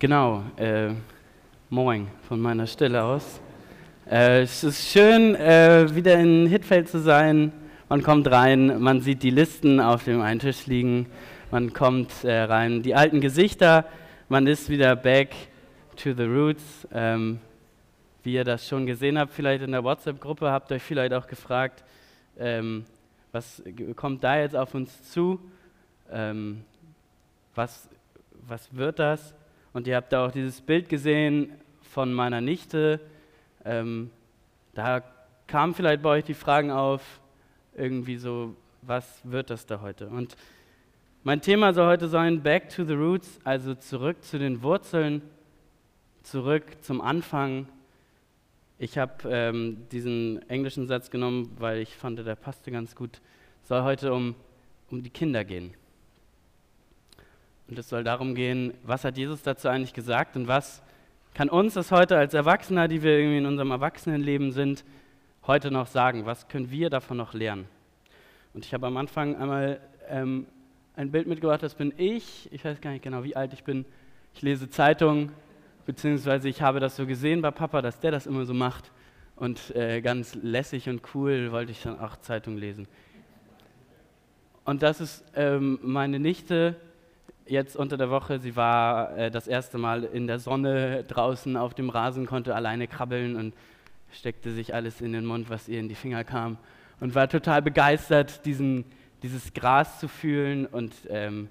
Genau, äh, moin von meiner Stelle aus. Äh, es ist schön, äh, wieder in Hitfeld zu sein. Man kommt rein, man sieht die Listen auf dem einen Tisch liegen, man kommt äh, rein, die alten Gesichter, man ist wieder back to the roots. Ähm, wie ihr das schon gesehen habt, vielleicht in der WhatsApp-Gruppe, habt euch vielleicht auch gefragt, ähm, was kommt da jetzt auf uns zu? Ähm, was, was wird das? Und ihr habt da auch dieses Bild gesehen von meiner Nichte. Ähm, da kamen vielleicht bei euch die Fragen auf, irgendwie so, was wird das da heute? Und mein Thema soll heute sein, Back to the Roots, also zurück zu den Wurzeln, zurück zum Anfang. Ich habe ähm, diesen englischen Satz genommen, weil ich fand, der passte ganz gut. Soll heute um, um die Kinder gehen. Und es soll darum gehen, was hat Jesus dazu eigentlich gesagt und was kann uns das heute als Erwachsener, die wir irgendwie in unserem Erwachsenenleben sind, heute noch sagen? Was können wir davon noch lernen? Und ich habe am Anfang einmal ähm, ein Bild mitgebracht, das bin ich. Ich weiß gar nicht genau, wie alt ich bin. Ich lese Zeitungen, beziehungsweise ich habe das so gesehen bei Papa, dass der das immer so macht. Und äh, ganz lässig und cool wollte ich dann auch Zeitung lesen. Und das ist ähm, meine Nichte, jetzt unter der Woche. Sie war äh, das erste Mal in der Sonne draußen auf dem Rasen, konnte alleine krabbeln und steckte sich alles in den Mund, was ihr in die Finger kam. Und war total begeistert, diesen, dieses Gras zu fühlen und ähm,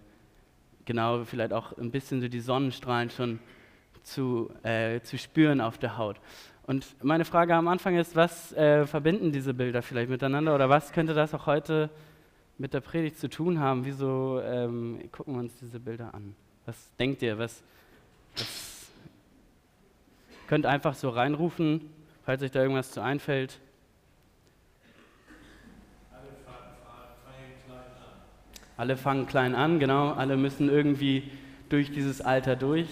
genau vielleicht auch ein bisschen so die Sonnenstrahlen schon zu, äh, zu spüren auf der Haut. Und meine Frage am Anfang ist, was äh, verbinden diese Bilder vielleicht miteinander oder was könnte das auch heute mit der Predigt zu tun haben. Wieso ähm, gucken wir uns diese Bilder an? Was denkt ihr? Was, was könnt einfach so reinrufen, falls euch da irgendwas zu einfällt. Alle fangen klein an, genau. Alle müssen irgendwie durch dieses Alter durch.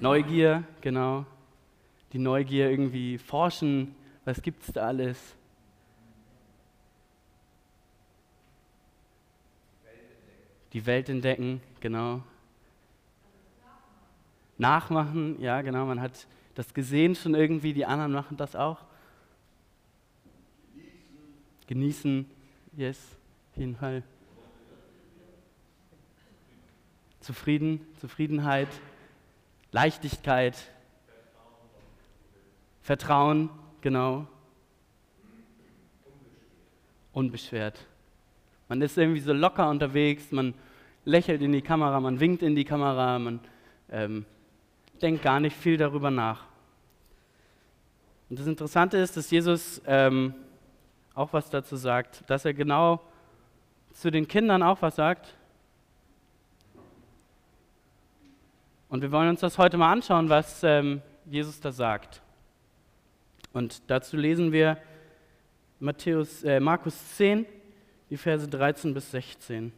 Neugier, genau. Die Neugier irgendwie forschen, was gibt es da alles? Die Welt entdecken, genau. Nachmachen, ja, genau, man hat das gesehen schon irgendwie, die anderen machen das auch. Genießen, yes, auf jeden Fall. Zufrieden, Zufriedenheit, Leichtigkeit, Vertrauen, genau. Unbeschwert. Man ist irgendwie so locker unterwegs, man lächelt in die Kamera, man winkt in die Kamera, man ähm, denkt gar nicht viel darüber nach. Und das Interessante ist, dass Jesus ähm, auch was dazu sagt, dass er genau zu den Kindern auch was sagt. Und wir wollen uns das heute mal anschauen, was ähm, Jesus da sagt. Und dazu lesen wir Matthäus, äh, Markus 10, die Verse 13 bis 16.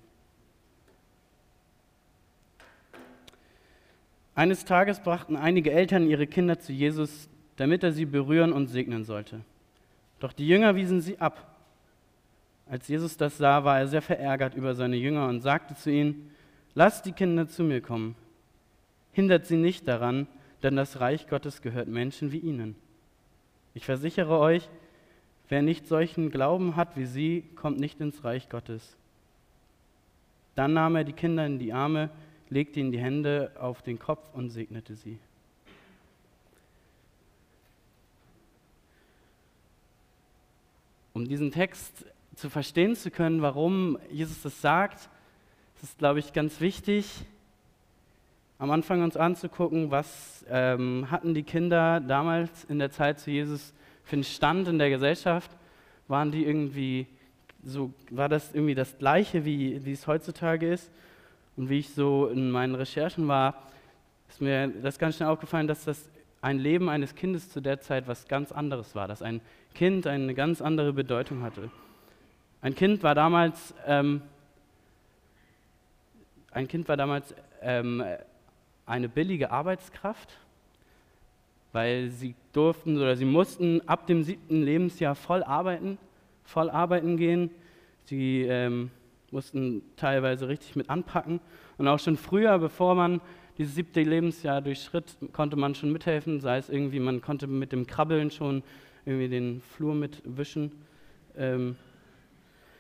Eines Tages brachten einige Eltern ihre Kinder zu Jesus, damit er sie berühren und segnen sollte. Doch die Jünger wiesen sie ab. Als Jesus das sah, war er sehr verärgert über seine Jünger und sagte zu ihnen, lasst die Kinder zu mir kommen. Hindert sie nicht daran, denn das Reich Gottes gehört Menschen wie ihnen. Ich versichere euch, Wer nicht solchen Glauben hat wie sie, kommt nicht ins Reich Gottes. Dann nahm er die Kinder in die Arme, legte ihnen die Hände auf den Kopf und segnete sie. Um diesen Text zu verstehen zu können, warum Jesus das sagt, ist es, glaube ich, ganz wichtig, am Anfang uns anzugucken, was ähm, hatten die Kinder damals in der Zeit zu Jesus für einen Stand in der Gesellschaft? Waren die irgendwie so, war das irgendwie das Gleiche, wie, wie es heutzutage ist? Und wie ich so in meinen Recherchen war, ist mir das ganz schnell aufgefallen, dass das ein Leben eines Kindes zu der Zeit was ganz anderes war, dass ein Kind eine ganz andere Bedeutung hatte. Ein Kind war damals, ähm, ein Kind war damals ähm, eine billige Arbeitskraft weil sie durften oder sie mussten ab dem siebten Lebensjahr voll arbeiten, voll arbeiten gehen. Sie ähm, mussten teilweise richtig mit anpacken. Und auch schon früher, bevor man dieses siebte Lebensjahr durchschritt, konnte man schon mithelfen, sei es irgendwie, man konnte mit dem Krabbeln schon irgendwie den Flur mitwischen. Ähm,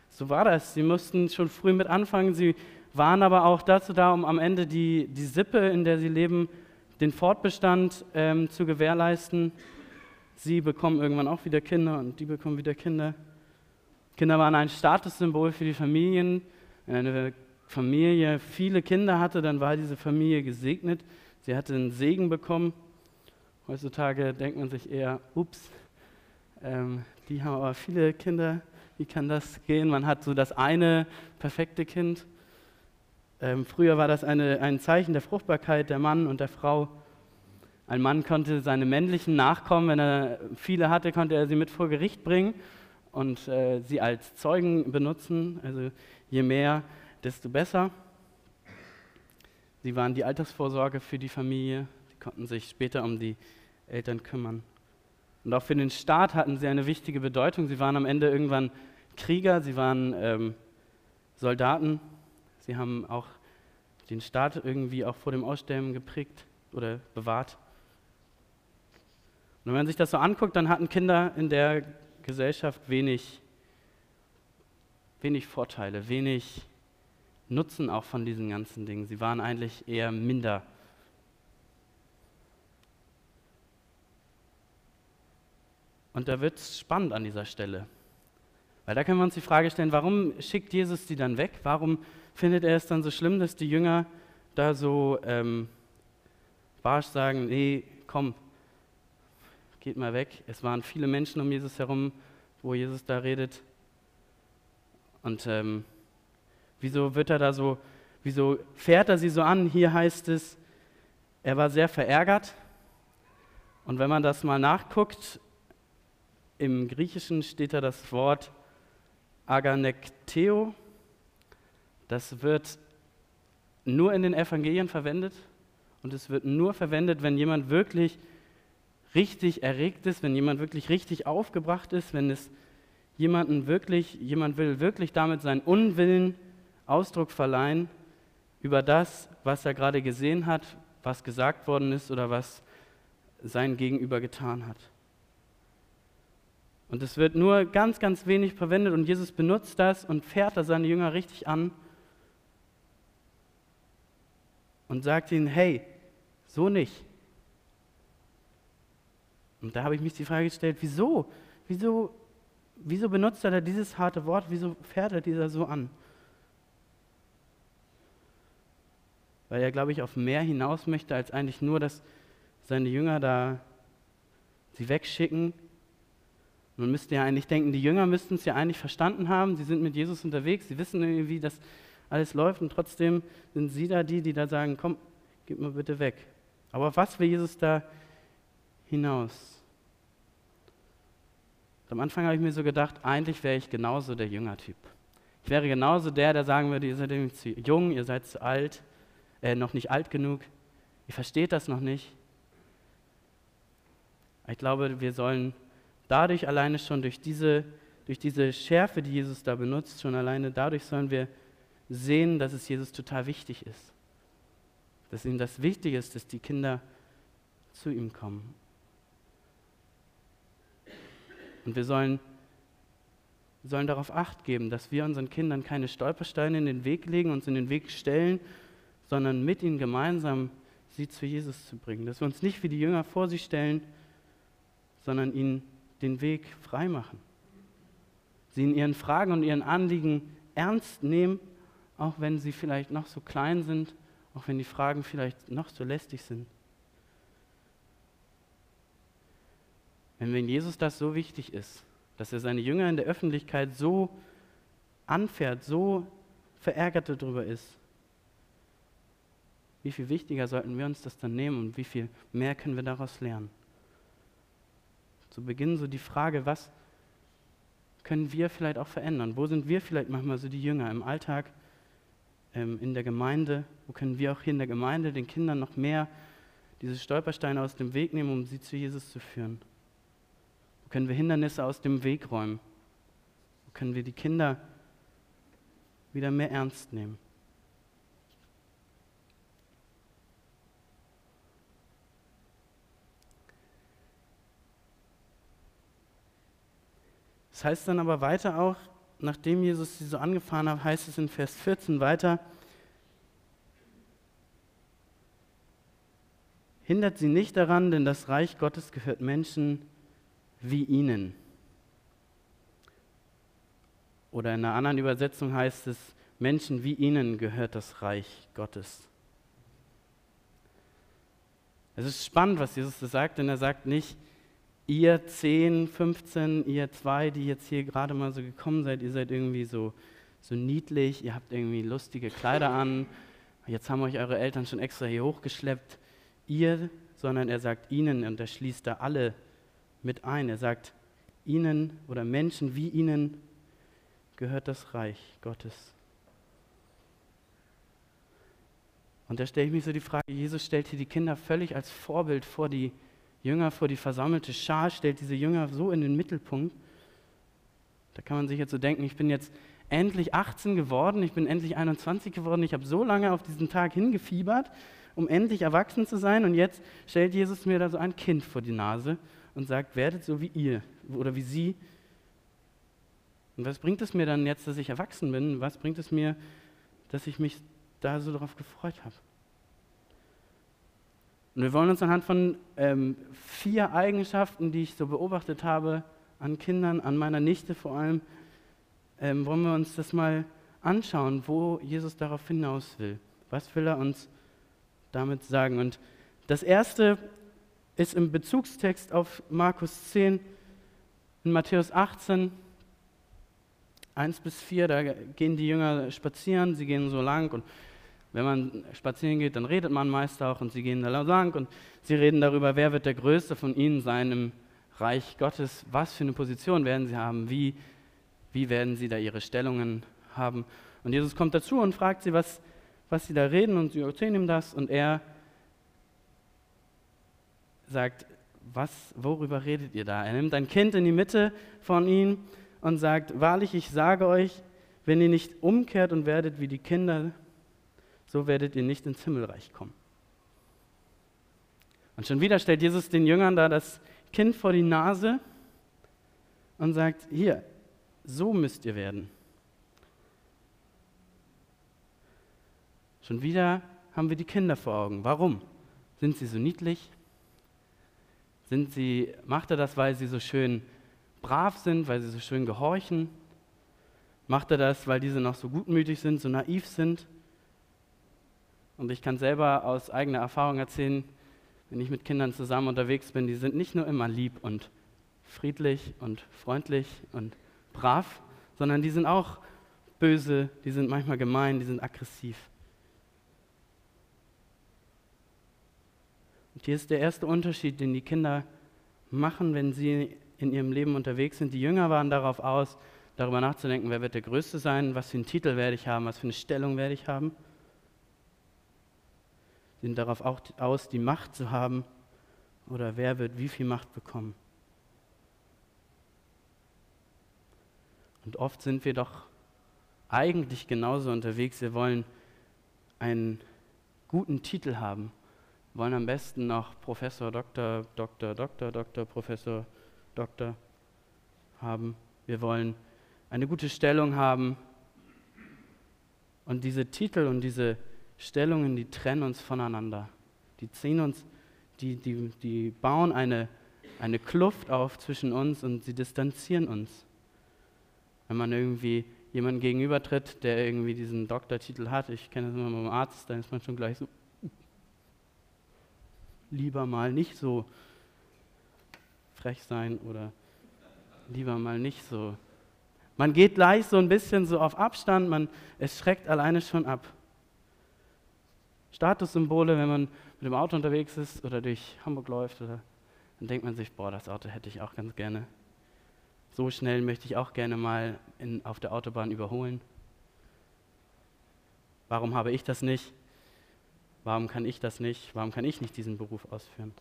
so war das. Sie mussten schon früh mit anfangen. Sie waren aber auch dazu da, um am Ende die, die Sippe, in der sie leben, den Fortbestand ähm, zu gewährleisten. Sie bekommen irgendwann auch wieder Kinder und die bekommen wieder Kinder. Kinder waren ein Statussymbol für die Familien. Wenn eine Familie viele Kinder hatte, dann war diese Familie gesegnet. Sie hatte einen Segen bekommen. Heutzutage denkt man sich eher, ups, ähm, die haben aber viele Kinder. Wie kann das gehen? Man hat so das eine perfekte Kind. Ähm, früher war das eine, ein Zeichen der Fruchtbarkeit der Mann und der Frau. Ein Mann konnte seine männlichen Nachkommen, wenn er viele hatte, konnte er sie mit vor Gericht bringen und äh, sie als Zeugen benutzen. Also je mehr, desto besser. Sie waren die Altersvorsorge für die Familie. Sie konnten sich später um die Eltern kümmern. Und auch für den Staat hatten sie eine wichtige Bedeutung. Sie waren am Ende irgendwann Krieger, sie waren ähm, Soldaten. Sie haben auch den Staat irgendwie auch vor dem Aussterben geprägt oder bewahrt. Und wenn man sich das so anguckt, dann hatten Kinder in der Gesellschaft wenig, wenig Vorteile, wenig Nutzen auch von diesen ganzen Dingen. Sie waren eigentlich eher minder Und da wird es spannend an dieser Stelle. Weil da können wir uns die Frage stellen, warum schickt Jesus die dann weg? Warum findet er es dann so schlimm, dass die Jünger da so ähm, barsch sagen, nee, komm, geht mal weg. Es waren viele Menschen um Jesus herum, wo Jesus da redet. Und ähm, wieso wird er da so, wieso fährt er sie so an? Hier heißt es, er war sehr verärgert. Und wenn man das mal nachguckt, im Griechischen steht da das Wort Aganekteo. Das wird nur in den Evangelien verwendet und es wird nur verwendet, wenn jemand wirklich richtig erregt ist, wenn jemand wirklich richtig aufgebracht ist, wenn es jemanden wirklich, jemand will wirklich damit seinen Unwillen Ausdruck verleihen über das, was er gerade gesehen hat, was gesagt worden ist oder was sein Gegenüber getan hat. Und es wird nur ganz, ganz wenig verwendet und Jesus benutzt das und fährt da seine Jünger richtig an und sagt ihnen, hey, so nicht. Und da habe ich mich die Frage gestellt, wieso? Wieso, wieso benutzt er da dieses harte Wort? Wieso fährt er dieser so an? Weil er, glaube ich, auf mehr hinaus möchte, als eigentlich nur, dass seine Jünger da sie wegschicken man müsste ja eigentlich denken, die Jünger müssten es ja eigentlich verstanden haben. Sie sind mit Jesus unterwegs, sie wissen irgendwie, wie das alles läuft und trotzdem sind sie da die, die da sagen, komm, gib mir bitte weg. Aber was will Jesus da hinaus? Am Anfang habe ich mir so gedacht, eigentlich wäre ich genauso der Jüngertyp. Ich wäre genauso der, der sagen würde, ihr seid zu jung, ihr seid zu alt, äh, noch nicht alt genug, ihr versteht das noch nicht. Ich glaube, wir sollen Dadurch alleine schon durch diese, durch diese Schärfe, die Jesus da benutzt, schon alleine dadurch sollen wir sehen, dass es Jesus total wichtig ist. Dass ihm das wichtig ist, dass die Kinder zu ihm kommen. Und wir sollen, sollen darauf acht geben, dass wir unseren Kindern keine Stolpersteine in den Weg legen, uns in den Weg stellen, sondern mit ihnen gemeinsam sie zu Jesus zu bringen. Dass wir uns nicht wie die Jünger vor sie stellen, sondern ihnen den Weg freimachen. Sie in ihren Fragen und ihren Anliegen ernst nehmen, auch wenn sie vielleicht noch so klein sind, auch wenn die Fragen vielleicht noch so lästig sind. Wenn wenn Jesus das so wichtig ist, dass er seine Jünger in der Öffentlichkeit so anfährt, so verärgert darüber ist, wie viel wichtiger sollten wir uns das dann nehmen und wie viel mehr können wir daraus lernen? zu Beginn so die Frage, was können wir vielleicht auch verändern? Wo sind wir vielleicht manchmal so die Jünger im Alltag, ähm, in der Gemeinde? Wo können wir auch hier in der Gemeinde den Kindern noch mehr diese Stolpersteine aus dem Weg nehmen, um sie zu Jesus zu führen? Wo können wir Hindernisse aus dem Weg räumen? Wo können wir die Kinder wieder mehr ernst nehmen? Das heißt dann aber weiter auch, nachdem Jesus sie so angefahren hat, heißt es in Vers 14 weiter, hindert sie nicht daran, denn das Reich Gottes gehört Menschen wie ihnen. Oder in einer anderen Übersetzung heißt es, Menschen wie ihnen gehört das Reich Gottes. Es ist spannend, was Jesus da sagt, denn er sagt nicht, ihr 10, 15, ihr zwei, die jetzt hier gerade mal so gekommen seid, ihr seid irgendwie so, so niedlich, ihr habt irgendwie lustige Kleider an, jetzt haben euch eure Eltern schon extra hier hochgeschleppt, ihr, sondern er sagt ihnen und er schließt da alle mit ein. Er sagt ihnen oder Menschen wie ihnen gehört das Reich Gottes. Und da stelle ich mich so die Frage, Jesus stellt hier die Kinder völlig als Vorbild vor die Jünger, vor die versammelte Schar, stellt diese Jünger so in den Mittelpunkt. Da kann man sich jetzt so denken, ich bin jetzt endlich 18 geworden, ich bin endlich 21 geworden, ich habe so lange auf diesen Tag hingefiebert, um endlich erwachsen zu sein und jetzt stellt Jesus mir da so ein Kind vor die Nase und sagt, werdet so wie ihr oder wie sie. Und was bringt es mir dann jetzt, dass ich erwachsen bin? Was bringt es mir, dass ich mich da so darauf gefreut habe. Und wir wollen uns anhand von ähm, vier Eigenschaften, die ich so beobachtet habe, an Kindern, an meiner Nichte vor allem, ähm, wollen wir uns das mal anschauen, wo Jesus darauf hinaus will. Was will er uns damit sagen? Und das erste ist im Bezugstext auf Markus 10, in Matthäus 18, 1 bis 4, da gehen die Jünger spazieren, sie gehen so lang und wenn man spazieren geht, dann redet man meist auch und sie gehen da lang und sie reden darüber, wer wird der Größte von ihnen sein im Reich Gottes, was für eine Position werden sie haben, wie, wie werden sie da ihre Stellungen haben. Und Jesus kommt dazu und fragt sie, was, was sie da reden und sie erzählen ihm das und er sagt, was, worüber redet ihr da? Er nimmt ein Kind in die Mitte von ihnen und sagt, wahrlich, ich sage euch, wenn ihr nicht umkehrt und werdet wie die Kinder, so werdet ihr nicht ins Himmelreich kommen. Und schon wieder stellt Jesus den Jüngern da das Kind vor die Nase und sagt, hier, so müsst ihr werden. Schon wieder haben wir die Kinder vor Augen. Warum? Sind sie so niedlich? Sind sie, macht er das, weil sie so schön brav sind, weil sie so schön gehorchen? Macht er das, weil diese noch so gutmütig sind, so naiv sind? Und ich kann selber aus eigener Erfahrung erzählen, wenn ich mit Kindern zusammen unterwegs bin, die sind nicht nur immer lieb und friedlich und freundlich und brav, sondern die sind auch böse, die sind manchmal gemein, die sind aggressiv. Und hier ist der erste Unterschied, den die Kinder machen, wenn sie in ihrem Leben unterwegs sind. Die Jünger waren darauf aus, darüber nachzudenken, wer wird der Größte sein, was für einen Titel werde ich haben, was für eine Stellung werde ich haben sind darauf auch aus, die Macht zu haben oder wer wird wie viel Macht bekommen. Und oft sind wir doch eigentlich genauso unterwegs. Wir wollen einen guten Titel haben, wir wollen am besten noch Professor, Doktor, Doktor, Doktor, Doktor, Professor, Doktor haben. Wir wollen eine gute Stellung haben. Und diese Titel und diese Stellungen, die trennen uns voneinander. Die ziehen uns, die, die, die bauen eine, eine Kluft auf zwischen uns und sie distanzieren uns. Wenn man irgendwie jemanden gegenübertritt, der irgendwie diesen Doktortitel hat, ich kenne das immer beim Arzt, dann ist man schon gleich so, lieber mal nicht so frech sein oder lieber mal nicht so. Man geht gleich so ein bisschen so auf Abstand, man, es schreckt alleine schon ab. Statussymbole, wenn man mit dem Auto unterwegs ist oder durch Hamburg läuft, oder, dann denkt man sich, boah, das Auto hätte ich auch ganz gerne. So schnell möchte ich auch gerne mal in, auf der Autobahn überholen. Warum habe ich das nicht? Warum kann ich das nicht? Warum kann ich nicht diesen Beruf ausführen?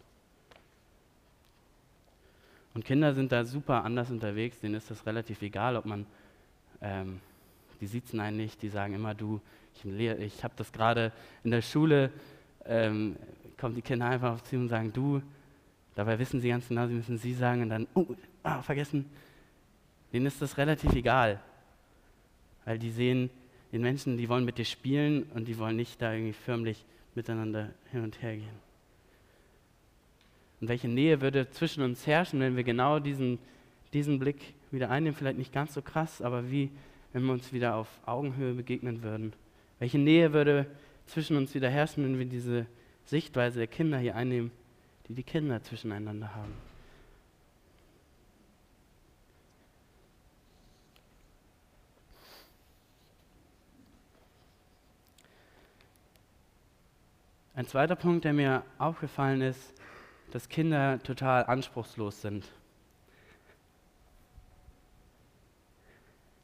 Und Kinder sind da super anders unterwegs, denen ist das relativ egal, ob man, ähm, die sitzen einen nicht, die sagen immer du, ich, ich habe das gerade in der Schule, ähm, kommen die Kinder einfach auf sie und sagen, du, dabei wissen sie ganz genau, sie müssen sie sagen und dann, oh, ah, vergessen. denen ist das relativ egal. Weil die sehen den Menschen, die wollen mit dir spielen und die wollen nicht da irgendwie förmlich miteinander hin und her gehen. Und welche Nähe würde zwischen uns herrschen, wenn wir genau diesen, diesen Blick wieder einnehmen? Vielleicht nicht ganz so krass, aber wie, wenn wir uns wieder auf Augenhöhe begegnen würden? Welche Nähe würde zwischen uns wieder herrschen, wenn wir diese Sichtweise der Kinder hier einnehmen, die die Kinder zwischeneinander haben? Ein zweiter Punkt, der mir aufgefallen ist, dass Kinder total anspruchslos sind.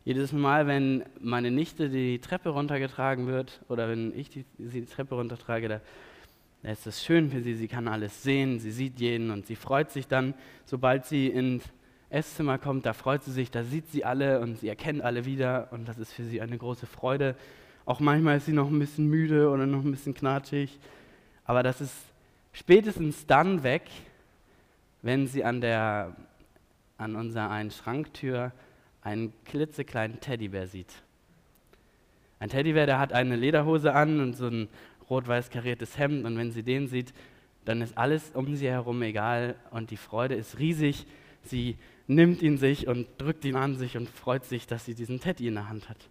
Jedes Mal, wenn meine Nichte die Treppe runtergetragen wird oder wenn ich die, sie die Treppe runtertrage, da, da ist es schön für sie, sie kann alles sehen, sie sieht jeden und sie freut sich dann, sobald sie ins Esszimmer kommt, da freut sie sich, da sieht sie alle und sie erkennt alle wieder und das ist für sie eine große Freude. Auch manchmal ist sie noch ein bisschen müde oder noch ein bisschen knatschig, aber das ist spätestens dann weg, wenn sie an, der, an unserer einen Schranktür einen klitzekleinen Teddybär sieht. Ein Teddybär, der hat eine Lederhose an und so ein rot-weiß kariertes Hemd und wenn sie den sieht, dann ist alles um sie herum egal und die Freude ist riesig. Sie nimmt ihn sich und drückt ihn an sich und freut sich, dass sie diesen Teddy in der Hand hat.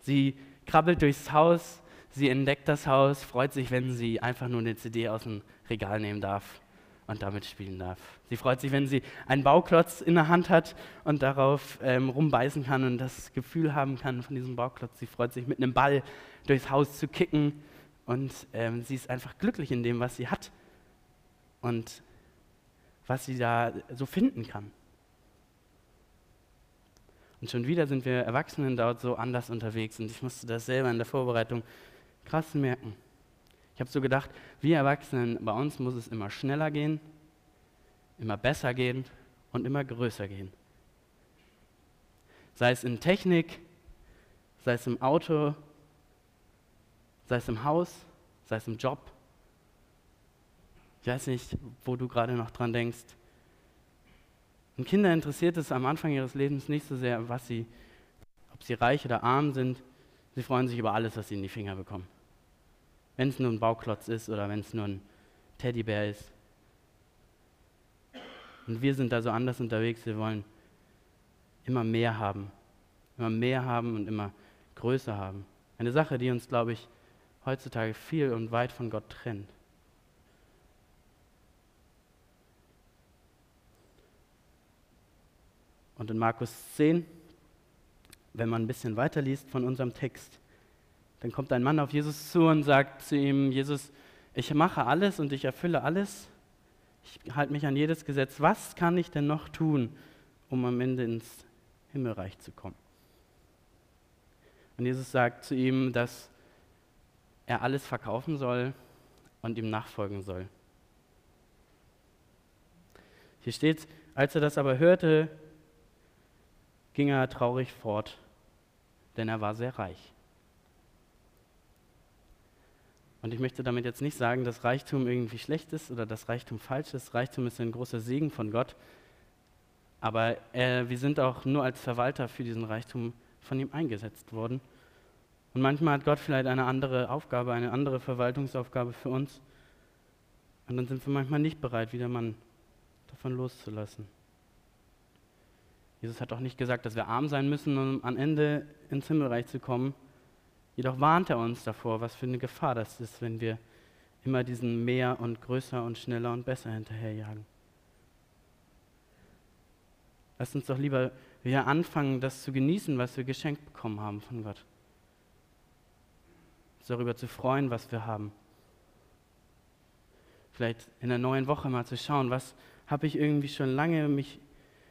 Sie krabbelt durchs Haus, sie entdeckt das Haus, freut sich, wenn sie einfach nur eine CD aus dem Regal nehmen darf und damit spielen darf. Sie freut sich, wenn sie einen Bauklotz in der Hand hat und darauf ähm, rumbeißen kann und das Gefühl haben kann von diesem Bauklotz. Sie freut sich, mit einem Ball durchs Haus zu kicken und ähm, sie ist einfach glücklich in dem, was sie hat und was sie da so finden kann. Und schon wieder sind wir Erwachsenen dort so anders unterwegs und ich musste das selber in der Vorbereitung krass merken. Ich habe so gedacht, wir Erwachsenen, bei uns muss es immer schneller gehen, immer besser gehen und immer größer gehen. Sei es in Technik, sei es im Auto, sei es im Haus, sei es im Job. Ich weiß nicht, wo du gerade noch dran denkst. Und Kinder interessiert es am Anfang ihres Lebens nicht so sehr, was sie, ob sie reich oder arm sind. Sie freuen sich über alles, was sie in die Finger bekommen. Wenn es nur ein Bauklotz ist oder wenn es nur ein Teddybär ist. Und wir sind da so anders unterwegs. Wir wollen immer mehr haben. Immer mehr haben und immer größer haben. Eine Sache, die uns, glaube ich, heutzutage viel und weit von Gott trennt. Und in Markus 10, wenn man ein bisschen weiterliest von unserem Text, dann kommt ein Mann auf Jesus zu und sagt zu ihm, Jesus, ich mache alles und ich erfülle alles. Ich halte mich an jedes Gesetz. Was kann ich denn noch tun, um am Ende ins Himmelreich zu kommen? Und Jesus sagt zu ihm, dass er alles verkaufen soll und ihm nachfolgen soll. Hier steht, als er das aber hörte, ging er traurig fort, denn er war sehr reich. Und ich möchte damit jetzt nicht sagen, dass Reichtum irgendwie schlecht ist oder dass Reichtum falsch ist. Reichtum ist ein großer Segen von Gott. Aber äh, wir sind auch nur als Verwalter für diesen Reichtum von ihm eingesetzt worden. Und manchmal hat Gott vielleicht eine andere Aufgabe, eine andere Verwaltungsaufgabe für uns. Und dann sind wir manchmal nicht bereit, wieder mal davon loszulassen. Jesus hat auch nicht gesagt, dass wir arm sein müssen, um am Ende ins Himmelreich zu kommen, Jedoch warnt er uns davor, was für eine Gefahr das ist, wenn wir immer diesen mehr und größer und schneller und besser hinterherjagen. Lasst uns doch lieber wieder anfangen, das zu genießen, was wir geschenkt bekommen haben von Gott. Uns darüber zu freuen, was wir haben. Vielleicht in der neuen Woche mal zu schauen, was habe ich irgendwie schon lange mich,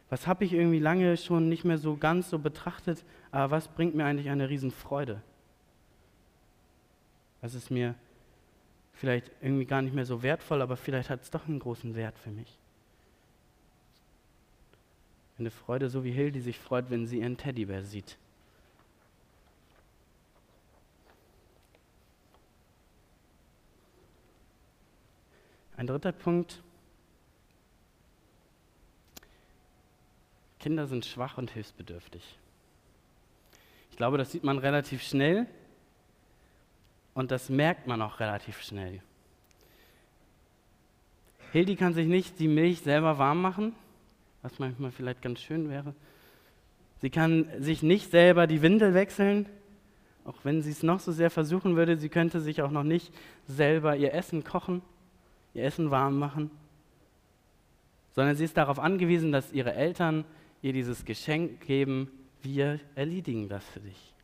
was habe ich irgendwie lange schon nicht mehr so ganz so betrachtet, aber was bringt mir eigentlich eine Riesenfreude? Das ist mir vielleicht irgendwie gar nicht mehr so wertvoll, aber vielleicht hat es doch einen großen Wert für mich. Eine Freude, so wie Hildi sich freut, wenn sie ihren Teddybär sieht. Ein dritter Punkt. Kinder sind schwach und hilfsbedürftig. Ich glaube, das sieht man relativ schnell und das merkt man auch relativ schnell. Hildi kann sich nicht die Milch selber warm machen, was manchmal vielleicht ganz schön wäre. Sie kann sich nicht selber die Windel wechseln, auch wenn sie es noch so sehr versuchen würde. Sie könnte sich auch noch nicht selber ihr Essen kochen, ihr Essen warm machen, sondern sie ist darauf angewiesen, dass ihre Eltern ihr dieses Geschenk geben, wir erledigen das für dich.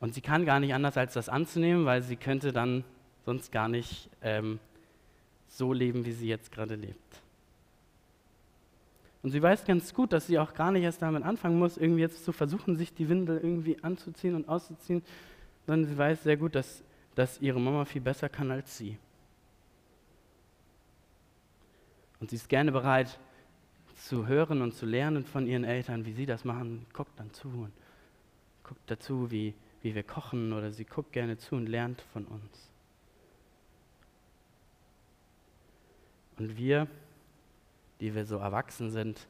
Und sie kann gar nicht anders, als das anzunehmen, weil sie könnte dann sonst gar nicht ähm, so leben, wie sie jetzt gerade lebt. Und sie weiß ganz gut, dass sie auch gar nicht erst damit anfangen muss, irgendwie jetzt zu versuchen, sich die Windel irgendwie anzuziehen und auszuziehen, sondern sie weiß sehr gut, dass, dass ihre Mama viel besser kann als sie. Und sie ist gerne bereit, zu hören und zu lernen von ihren Eltern, wie sie das machen, guckt dann zu und guckt dazu, wie, wie wir kochen oder sie guckt gerne zu und lernt von uns. Und wir, die wir so erwachsen sind,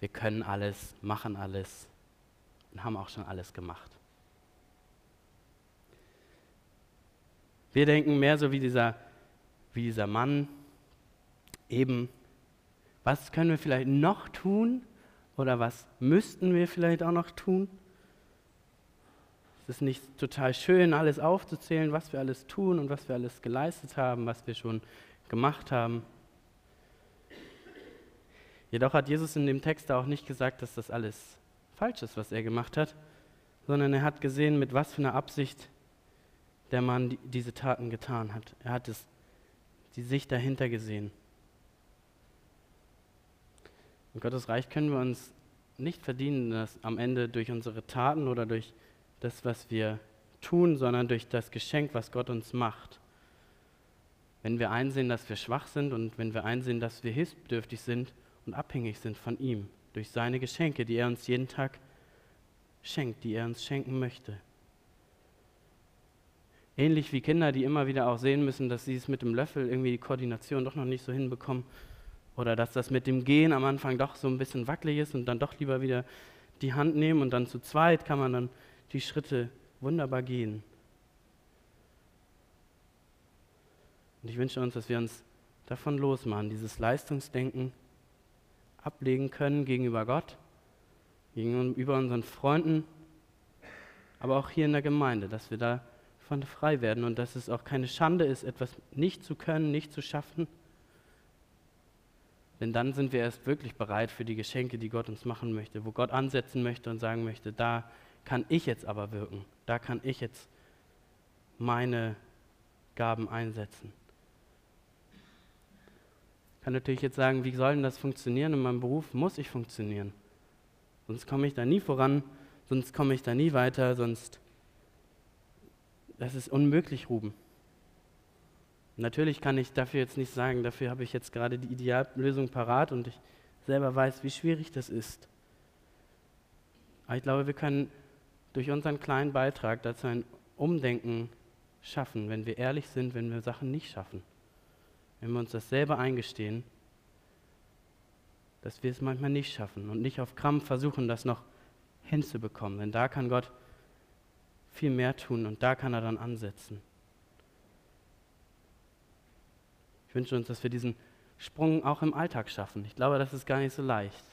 wir können alles, machen alles und haben auch schon alles gemacht. Wir denken mehr so wie dieser, wie dieser Mann, eben was können wir vielleicht noch tun oder was müssten wir vielleicht auch noch tun? Es ist nicht total schön, alles aufzuzählen, was wir alles tun und was wir alles geleistet haben, was wir schon gemacht haben. Jedoch hat Jesus in dem Text auch nicht gesagt, dass das alles falsch ist, was er gemacht hat, sondern er hat gesehen, mit was für einer Absicht der Mann diese Taten getan hat. Er hat es, die Sicht dahinter gesehen. In Gottes Reich können wir uns nicht verdienen, dass am Ende durch unsere Taten oder durch das, was wir tun, sondern durch das Geschenk, was Gott uns macht. Wenn wir einsehen, dass wir schwach sind und wenn wir einsehen, dass wir hilfsbedürftig sind und abhängig sind von ihm, durch seine Geschenke, die er uns jeden Tag schenkt, die er uns schenken möchte. Ähnlich wie Kinder, die immer wieder auch sehen müssen, dass sie es mit dem Löffel irgendwie die Koordination doch noch nicht so hinbekommen oder dass das mit dem Gehen am Anfang doch so ein bisschen wackelig ist und dann doch lieber wieder die Hand nehmen und dann zu zweit kann man dann die Schritte wunderbar gehen. Und ich wünsche uns, dass wir uns davon losmachen, dieses Leistungsdenken ablegen können gegenüber Gott, gegenüber unseren Freunden, aber auch hier in der Gemeinde, dass wir davon frei werden und dass es auch keine Schande ist, etwas nicht zu können, nicht zu schaffen denn dann sind wir erst wirklich bereit für die Geschenke, die Gott uns machen möchte, wo Gott ansetzen möchte und sagen möchte, da kann ich jetzt aber wirken, da kann ich jetzt meine Gaben einsetzen. Ich kann natürlich jetzt sagen, wie soll denn das funktionieren? In meinem Beruf muss ich funktionieren. Sonst komme ich da nie voran, sonst komme ich da nie weiter, sonst. Das ist unmöglich, Ruben. Natürlich kann ich dafür jetzt nicht sagen, dafür habe ich jetzt gerade die Ideallösung parat und ich selber weiß, wie schwierig das ist. Aber ich glaube, wir können durch unseren kleinen Beitrag dazu ein Umdenken schaffen, wenn wir ehrlich sind, wenn wir Sachen nicht schaffen. Wenn wir uns das selber eingestehen, dass wir es manchmal nicht schaffen und nicht auf Krampf versuchen, das noch hinzubekommen. Denn da kann Gott viel mehr tun und da kann er dann ansetzen. Ich wünsche uns, dass wir diesen Sprung auch im Alltag schaffen. Ich glaube, das ist gar nicht so leicht.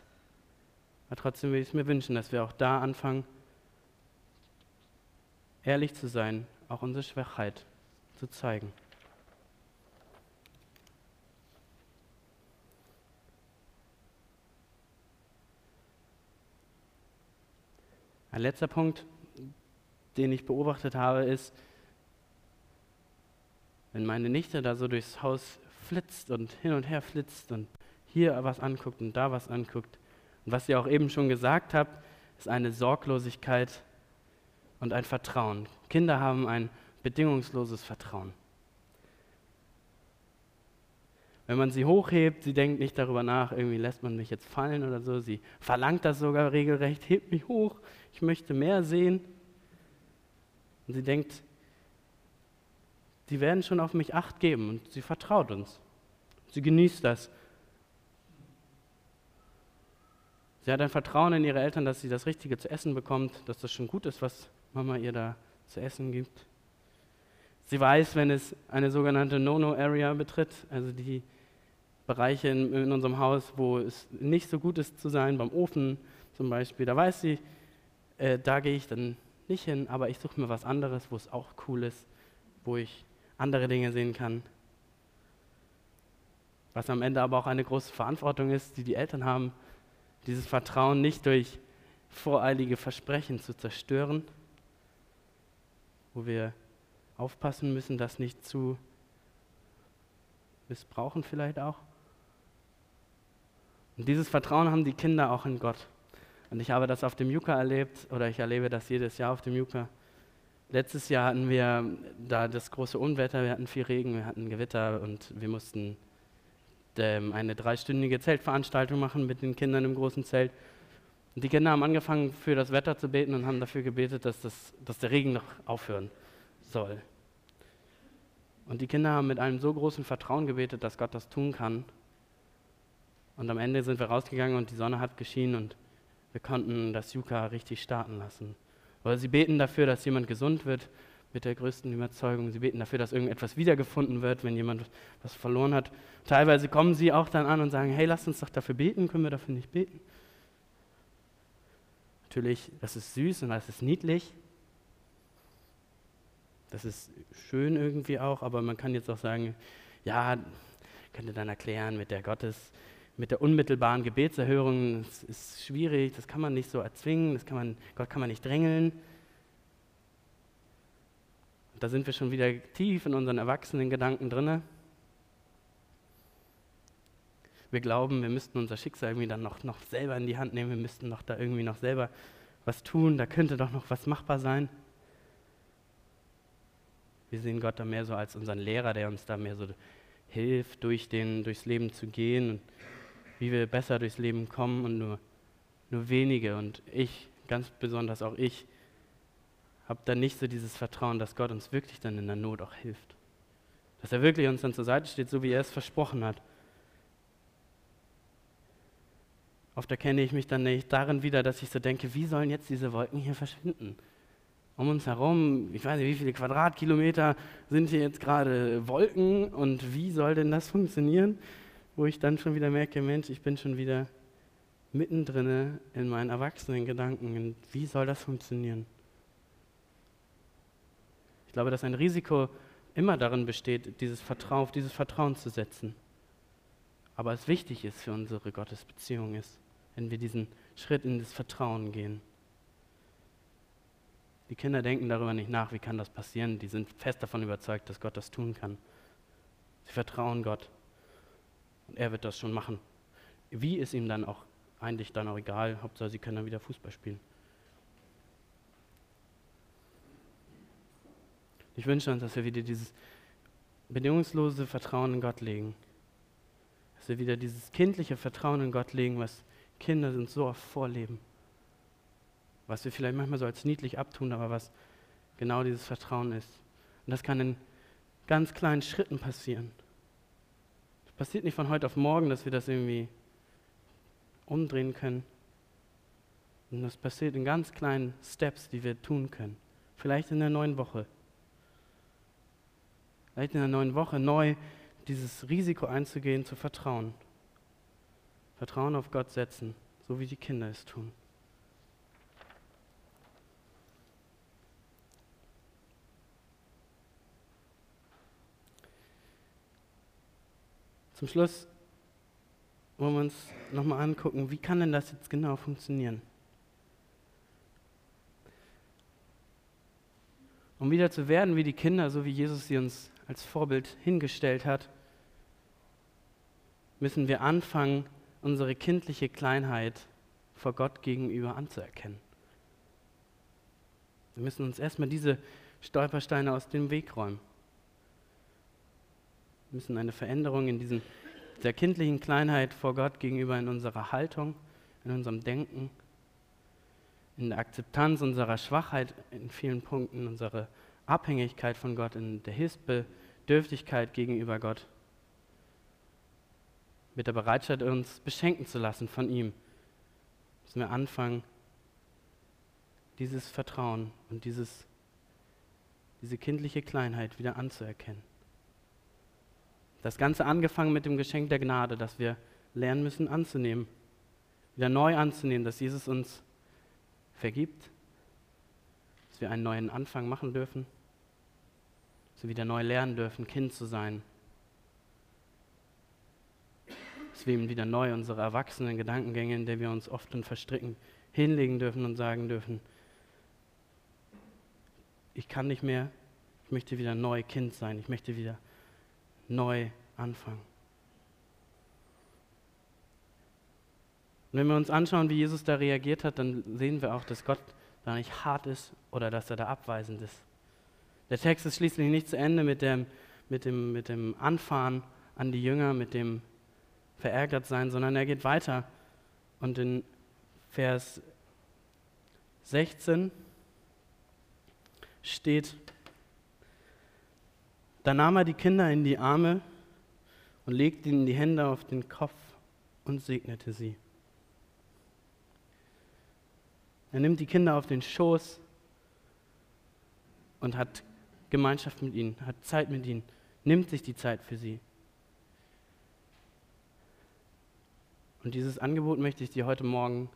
Aber trotzdem würde ich es mir wünschen, dass wir auch da anfangen, ehrlich zu sein, auch unsere Schwachheit zu zeigen. Ein letzter Punkt, den ich beobachtet habe, ist, wenn meine Nichte da so durchs Haus flitzt und hin und her flitzt und hier was anguckt und da was anguckt. Und was ihr auch eben schon gesagt habt, ist eine Sorglosigkeit und ein Vertrauen. Kinder haben ein bedingungsloses Vertrauen. Wenn man sie hochhebt, sie denkt nicht darüber nach, irgendwie lässt man mich jetzt fallen oder so. Sie verlangt das sogar regelrecht, hebt mich hoch, ich möchte mehr sehen. Und sie denkt, die werden schon auf mich acht geben und sie vertraut uns. Sie genießt das. Sie hat ein Vertrauen in ihre Eltern, dass sie das Richtige zu essen bekommt, dass das schon gut ist, was Mama ihr da zu essen gibt. Sie weiß, wenn es eine sogenannte No-No-Area betritt, also die Bereiche in, in, unserem Haus, wo es nicht so gut ist zu sein, beim Ofen zum Beispiel, da weiß sie, äh, da gehe ich dann nicht hin, aber ich suche mir was anderes, wo es auch cool ist, wo ich andere Dinge sehen kann. Was am Ende aber auch eine große Verantwortung ist, die die Eltern haben, dieses Vertrauen nicht durch voreilige Versprechen zu zerstören, wo wir aufpassen müssen, das nicht zu missbrauchen vielleicht auch. Und dieses Vertrauen haben die Kinder auch in Gott. Und ich habe das auf dem Juka erlebt, oder ich erlebe das jedes Jahr auf dem Juka. Letztes Jahr hatten wir da das große Unwetter, wir hatten viel Regen, wir hatten Gewitter und wir mussten ähm, eine dreistündige Zeltveranstaltung machen mit den Kindern im großen Zelt. Und die Kinder haben angefangen, für das Wetter zu beten und haben dafür gebetet, dass, das, dass der Regen noch aufhören soll. Und die Kinder haben mit einem so großen Vertrauen gebetet, dass Gott das tun kann. Und am Ende sind wir rausgegangen und die Sonne hat geschienen und wir konnten das Yuka richtig starten lassen. Weil sie beten dafür, dass jemand gesund wird, mit der größten Überzeugung. Sie beten dafür, dass irgendetwas wiedergefunden wird, wenn jemand was verloren hat. Teilweise kommen sie auch dann an und sagen, hey, lasst uns doch dafür beten, können wir dafür nicht beten? Natürlich, das ist süß und das ist niedlich. Das ist schön irgendwie auch, aber man kann jetzt auch sagen, ja, könnte dann erklären mit der Gottes, mit der unmittelbaren Gebetserhörung, das ist schwierig, das kann man nicht so erzwingen, das kann man, Gott kann man nicht drängeln. Da sind wir schon wieder tief in unseren erwachsenen Gedanken drinne. Wir glauben, wir müssten unser Schicksal irgendwie dann noch, noch selber in die Hand nehmen, wir müssten noch da irgendwie noch selber was tun, da könnte doch noch was machbar sein. Wir sehen Gott da mehr so als unseren Lehrer, der uns da mehr so hilft, durch den, durchs Leben zu gehen und wie wir besser durchs Leben kommen und nur, nur wenige und ich, ganz besonders auch ich, habe dann nicht so dieses Vertrauen, dass Gott uns wirklich dann in der Not auch hilft. Dass er wirklich uns dann zur Seite steht, so wie er es versprochen hat. Oft erkenne ich mich dann nicht darin wieder, dass ich so denke, wie sollen jetzt diese Wolken hier verschwinden? Um uns herum, ich weiß nicht, wie viele Quadratkilometer sind hier jetzt gerade Wolken und wie soll denn das funktionieren? Wo ich dann schon wieder merke, Mensch, ich bin schon wieder mittendrin in meinen erwachsenen Gedanken. Und wie soll das funktionieren? Ich glaube, dass ein Risiko immer darin besteht, dieses Vertrauen, auf dieses Vertrauen zu setzen. Aber es wichtig ist für unsere Gottesbeziehung ist, wenn wir diesen Schritt in das Vertrauen gehen. Die Kinder denken darüber nicht nach, wie kann das passieren. Die sind fest davon überzeugt, dass Gott das tun kann. Sie vertrauen Gott und er wird das schon machen. Wie ist ihm dann auch eigentlich dann auch egal, Hauptsache sie können dann wieder Fußball spielen. Ich wünsche uns, dass wir wieder dieses bedingungslose Vertrauen in Gott legen. Dass wir wieder dieses kindliche Vertrauen in Gott legen, was Kinder sind so oft vorleben. Was wir vielleicht manchmal so als niedlich abtun, aber was genau dieses Vertrauen ist. Und das kann in ganz kleinen Schritten passieren. Das passiert nicht von heute auf morgen, dass wir das irgendwie umdrehen können. Und das passiert in ganz kleinen Steps, die wir tun können. Vielleicht in der neuen Woche, vielleicht in der neuen Woche neu dieses Risiko einzugehen, zu vertrauen. Vertrauen auf Gott setzen, so wie die Kinder es tun. Zum Schluss wollen wir uns nochmal angucken, wie kann denn das jetzt genau funktionieren? Um wieder zu werden wie die Kinder, so wie Jesus sie uns als Vorbild hingestellt hat, müssen wir anfangen, unsere kindliche Kleinheit vor Gott gegenüber anzuerkennen. Wir müssen uns erstmal diese Stolpersteine aus dem Weg räumen. Wir müssen eine Veränderung in diesem, der kindlichen Kleinheit vor Gott gegenüber in unserer Haltung, in unserem Denken, in der Akzeptanz unserer Schwachheit in vielen Punkten, unsere Abhängigkeit von Gott, in der Hilfsbedürftigkeit gegenüber Gott, mit der Bereitschaft, uns beschenken zu lassen von ihm, Müssen wir anfangen, dieses Vertrauen und dieses, diese kindliche Kleinheit wieder anzuerkennen. Das Ganze angefangen mit dem Geschenk der Gnade, dass wir lernen müssen anzunehmen, wieder neu anzunehmen, dass Jesus uns vergibt, dass wir einen neuen Anfang machen dürfen, dass wir wieder neu lernen dürfen, Kind zu sein, dass wir ihm wieder neu unsere erwachsenen Gedankengänge, in der wir uns oft und verstricken, hinlegen dürfen und sagen dürfen, ich kann nicht mehr, ich möchte wieder neu Kind sein, ich möchte wieder neu anfangen. Und wenn wir uns anschauen, wie Jesus da reagiert hat, dann sehen wir auch, dass Gott da nicht hart ist oder dass er da abweisend ist. Der Text ist schließlich nicht zu Ende mit dem, mit dem, mit dem Anfahren an die Jünger, mit dem verärgert sein, sondern er geht weiter. Und in Vers 16 steht, da nahm er die Kinder in die Arme und legte ihnen die Hände auf den Kopf und segnete sie. Er nimmt die Kinder auf den Schoß und hat Gemeinschaft mit ihnen, hat Zeit mit ihnen, nimmt sich die Zeit für sie. Und dieses Angebot möchte ich dir heute Morgen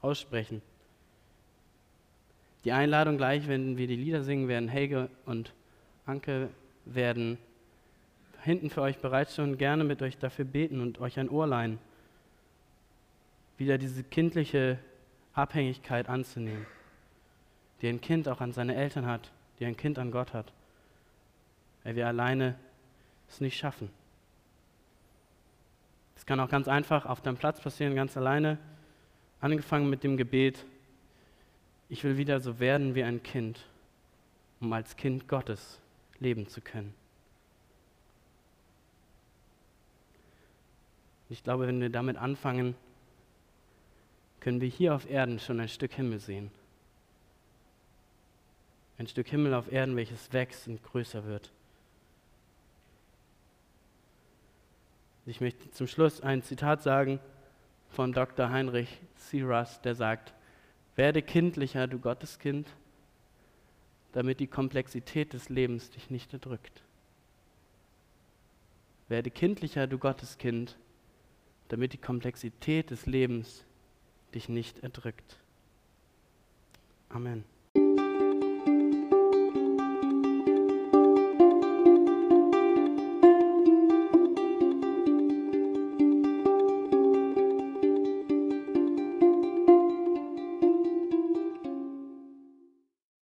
aussprechen. Die Einladung gleich, wenn wir die Lieder singen werden, Helge und Anke werden hinten für euch bereitstehen und gerne mit euch dafür beten und euch ein Ohr leihen, wieder diese kindliche Abhängigkeit anzunehmen, die ein Kind auch an seine Eltern hat, die ein Kind an Gott hat, weil wir alleine es nicht schaffen. Es kann auch ganz einfach auf deinem Platz passieren, ganz alleine, angefangen mit dem Gebet, ich will wieder so werden wie ein Kind, um als Kind Gottes leben zu können. Ich glaube, wenn wir damit anfangen, können wir hier auf Erden schon ein Stück Himmel sehen. Ein Stück Himmel auf Erden, welches wächst und größer wird. Ich möchte zum Schluss ein Zitat sagen von Dr. Heinrich Siras, der sagt, werde kindlicher, du Gotteskind, damit die Komplexität des Lebens dich nicht erdrückt. Werde kindlicher, du Gotteskind, damit die Komplexität des Lebens dich nicht erdrückt. Amen.